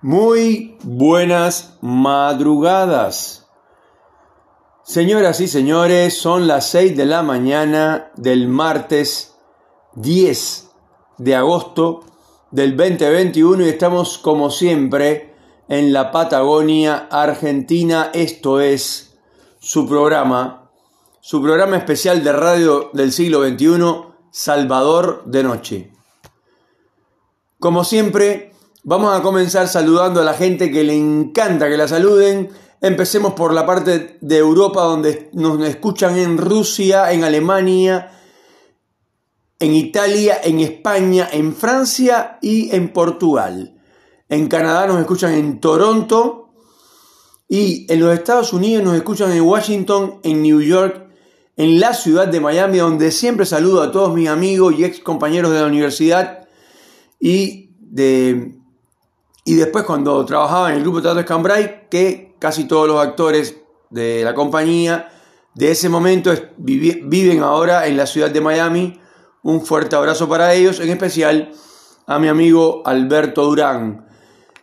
Muy buenas madrugadas. Señoras y señores, son las 6 de la mañana del martes 10 de agosto del 2021 y estamos como siempre en la Patagonia Argentina. Esto es su programa, su programa especial de radio del siglo XXI, Salvador de Noche. Como siempre, Vamos a comenzar saludando a la gente que le encanta que la saluden. Empecemos por la parte de Europa donde nos escuchan en Rusia, en Alemania, en Italia, en España, en Francia y en Portugal. En Canadá nos escuchan en Toronto y en los Estados Unidos nos escuchan en Washington, en New York, en la ciudad de Miami, donde siempre saludo a todos mis amigos y ex compañeros de la universidad y de y después cuando trabajaba en el grupo Teatro Escambray, que casi todos los actores de la compañía de ese momento viven ahora en la ciudad de Miami. Un fuerte abrazo para ellos, en especial a mi amigo Alberto Durán.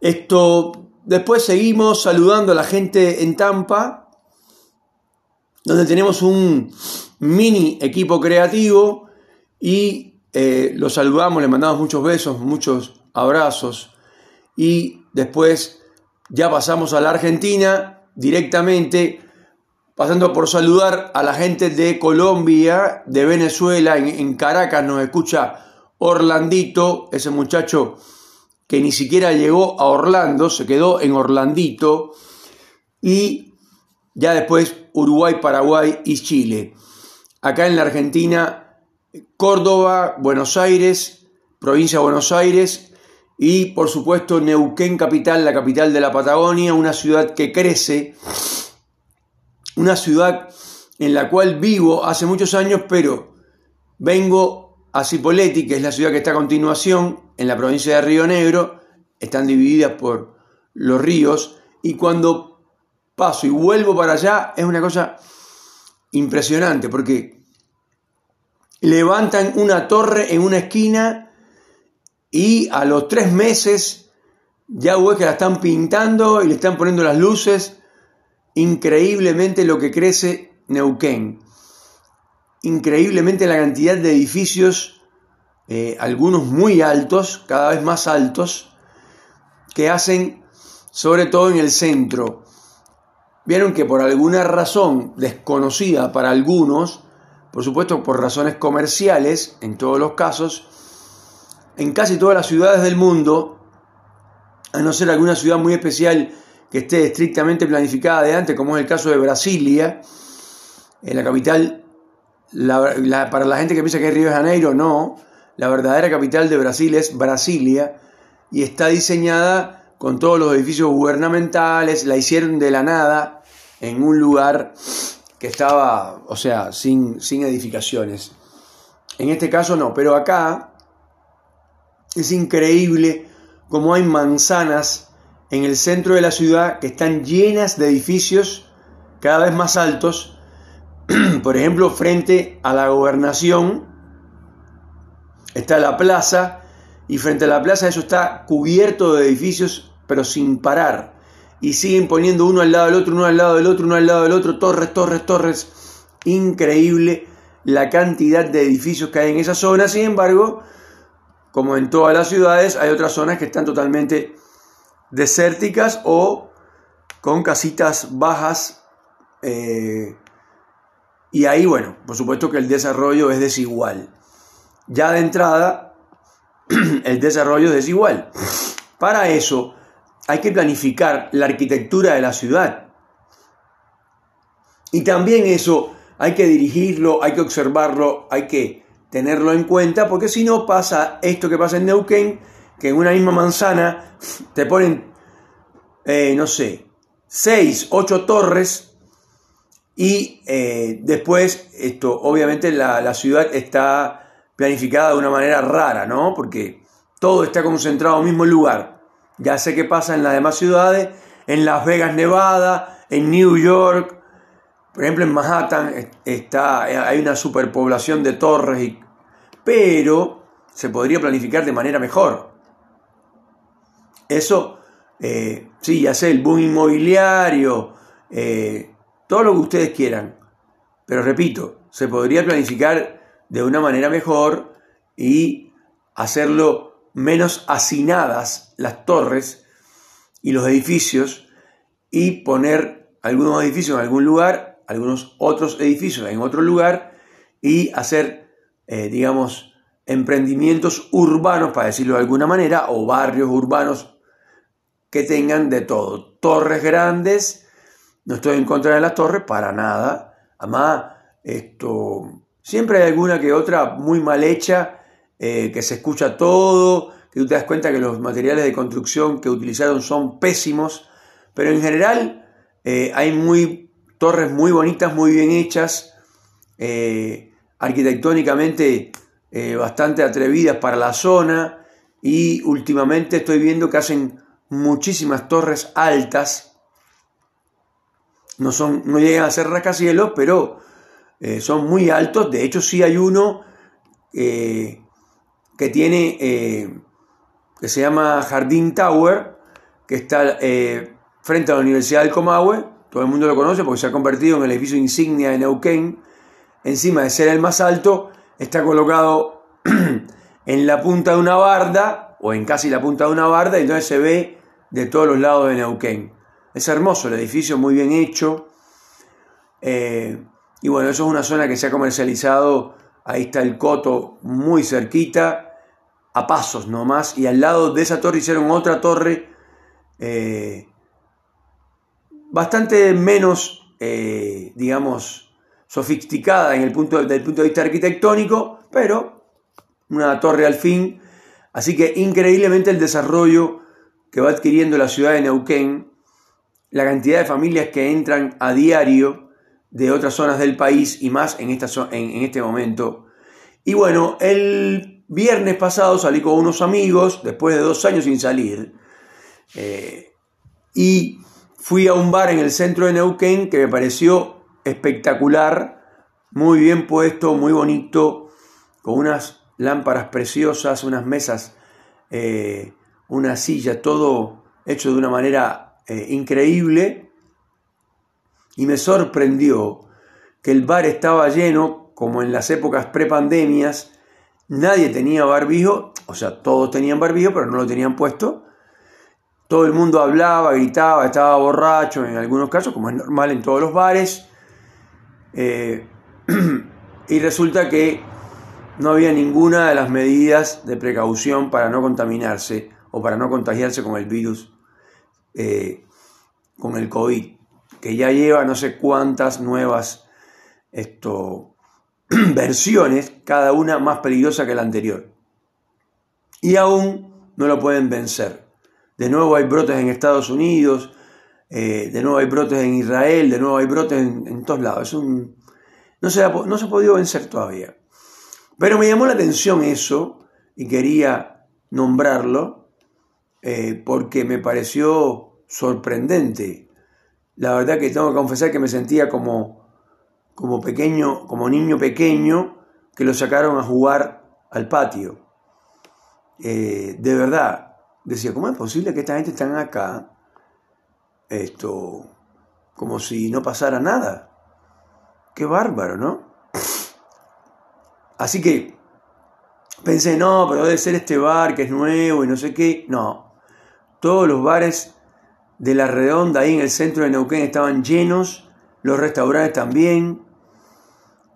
Esto, después seguimos saludando a la gente en Tampa, donde tenemos un mini equipo creativo y eh, los saludamos, le mandamos muchos besos, muchos abrazos y después ya pasamos a la Argentina directamente, pasando por saludar a la gente de Colombia, de Venezuela, en, Caracas nos escucha Orlandito, ese muchacho que ni siquiera llegó a Orlando, se quedó en Orlandito, y ya después Uruguay, Paraguay y Chile. Acá en la Argentina, Córdoba, Buenos Aires, provincia de Buenos Aires, y por supuesto Neuquén capital, la capital de la Patagonia, una ciudad que crece, una ciudad en la cual vivo hace muchos años, pero vengo a Cipolletti, que es la ciudad que está a continuación, en la provincia de Río Negro, están divididas por los ríos, y cuando paso y vuelvo para allá es una cosa impresionante, porque levantan una torre en una esquina, y a los tres meses ya ves que la están pintando y le están poniendo las luces. Increíblemente lo que crece Neuquén. Increíblemente la cantidad de edificios, eh, algunos muy altos, cada vez más altos, que hacen, sobre todo en el centro. Vieron que por alguna razón desconocida para algunos, por supuesto por razones comerciales, en todos los casos, en casi todas las ciudades del mundo, a no ser alguna ciudad muy especial que esté estrictamente planificada de antes, como es el caso de Brasilia, en la capital, para la gente que piensa que es Río de Janeiro, no, la verdadera capital de Brasil es Brasilia y está diseñada con todos los edificios gubernamentales, la hicieron de la nada en un lugar que estaba, o sea, sin, sin edificaciones. En este caso no, pero acá es increíble cómo hay manzanas en el centro de la ciudad que están llenas de edificios cada vez más altos. Por ejemplo, frente a la gobernación está la plaza y frente a la plaza eso está cubierto de edificios pero sin parar. Y siguen poniendo uno al lado del otro, uno al lado del otro, uno al lado del otro, torres, torres, torres. Increíble la cantidad de edificios que hay en esa zona. Sin embargo, como en todas las ciudades, hay otras zonas que están totalmente desérticas o con casitas bajas. Eh, y ahí, bueno, por supuesto que el desarrollo es desigual. Ya de entrada, el desarrollo es desigual. Para eso hay que planificar la arquitectura de la ciudad. Y también eso hay que dirigirlo, hay que observarlo, hay que tenerlo en cuenta, porque si no pasa esto que pasa en Neuquén, que en una misma manzana te ponen, eh, no sé, seis, ocho torres y eh, después esto, obviamente la, la, ciudad está planificada de una manera rara, ¿no? Porque todo está concentrado en el mismo lugar. Ya sé qué pasa en las demás ciudades, en Las Vegas, Nevada, en New York, por ejemplo, en Manhattan está, hay una superpoblación de torres, pero se podría planificar de manera mejor. Eso eh, sí, ya sé, el boom inmobiliario, eh, todo lo que ustedes quieran. Pero repito, se podría planificar de una manera mejor y hacerlo menos hacinadas las torres y los edificios y poner algunos edificios en algún lugar, algunos otros edificios en otro lugar y hacer, eh, digamos, emprendimientos urbanos, para decirlo de alguna manera, o barrios urbanos que tengan de todo. Torres grandes, no estoy en contra de las torres, para nada. Además, esto, siempre hay alguna que otra muy mal hecha, eh, que se escucha todo, que tú te das cuenta que los materiales de construcción que utilizaron son pésimos, pero en general eh, hay muy, torres muy bonitas, muy bien hechas, eh, arquitectónicamente bastante atrevidas para la zona y últimamente estoy viendo que hacen muchísimas torres altas, no, son, no llegan a ser rascacielos, pero eh, son muy altos. De hecho, sí hay uno eh, que tiene, eh, que se llama Jardín Tower, que está frente a la Universidad del Comahue. Todo el mundo lo conoce porque se ha convertido en el edificio insignia de Neuquén. Encima de ser el más alto, está colocado en la punta de una barda, o en casi la punta de una barda, y entonces se ve de todos los lados de Neuquén. Es hermoso el edificio, muy bien hecho. Y bueno, eso es una zona que se ha comercializado. Ahí está el Coto muy cerquita, a pasos nomás. Y al lado de esa torre hicieron otra torre eh, bastante menos, eh, digamos, sofisticada en el punto, desde el punto de vista arquitectónico, pero una torre al fin. Así que increíblemente el desarrollo que va adquiriendo la ciudad de Neuquén, la cantidad de familias que entran a diario de otras zonas del país y más en, esta, en, este momento. Y bueno, el viernes pasado salí con unos amigos, después de dos años sin salir, eh, y fui a un bar en el centro de Neuquén que me pareció espectacular, muy bien puesto, muy bonito, con unas lámparas preciosas, unas mesas, eh, una silla, todo hecho de una manera eh, increíble y me sorprendió que el bar estaba lleno, como en las épocas prepandemias, nadie tenía barbijo, o sea, todos tenían barbijo, pero no lo tenían puesto. Todo el mundo hablaba, gritaba, estaba borracho en algunos casos, como es normal en todos los bares. Eh, y resulta que no había ninguna de las medidas de precaución para no contaminarse o para no contagiarse con el virus, eh, con el COVID que ya lleva no sé cuántas nuevas esto, versiones, cada una más peligrosa que la anterior. Y aún no lo pueden vencer. De nuevo hay brotes en Estados Unidos, eh, de nuevo hay brotes en Israel, de nuevo hay brotes en, todos lados. Es un, no, se ha, no se ha podido vencer todavía. Pero me llamó la atención eso y quería nombrarlo eh, porque me pareció sorprendente la verdad que tengo que confesar que me sentía como, como pequeño, como niño pequeño que lo sacaron a jugar al patio. Eh, de verdad, decía, ¿cómo es posible que esta gente estén acá? Esto, como si no pasara nada. Qué bárbaro, ¿no? Así que pensé, no, pero debe ser este bar que es nuevo y no sé qué. No, todos los bares de la redonda ahí en el centro de Neuquén estaban llenos, los restaurantes también,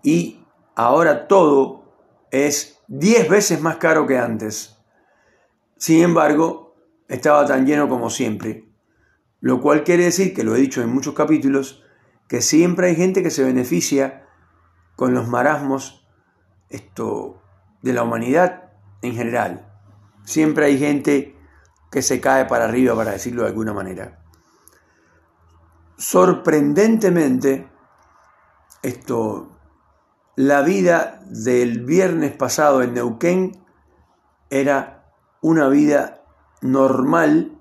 y ahora todo es 10 veces más caro que antes. Sin embargo, estaba tan lleno como siempre, lo cual quiere decir, que lo he dicho en muchos capítulos, que siempre hay gente que se beneficia con los marasmos esto, de la humanidad en general. Siempre hay gente que se cae para arriba, para decirlo de alguna manera. Sorprendentemente, esto, la vida del viernes pasado en Neuquén era una vida normal,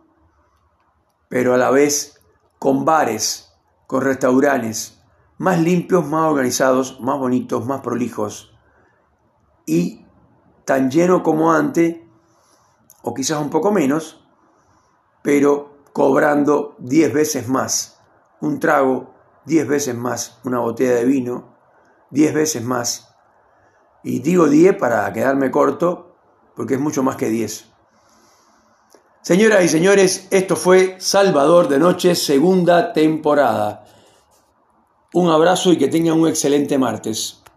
pero a la vez con bares, con restaurantes, más limpios, más organizados, más bonitos, más prolijos, y tan lleno como antes, o quizás un poco menos, pero cobrando 10 veces más un trago, 10 veces más una botella de vino, 10 veces más. Y digo 10 para quedarme corto, porque es mucho más que 10. Señoras y señores, esto fue Salvador de Noche, segunda temporada. Un abrazo y que tengan un excelente martes.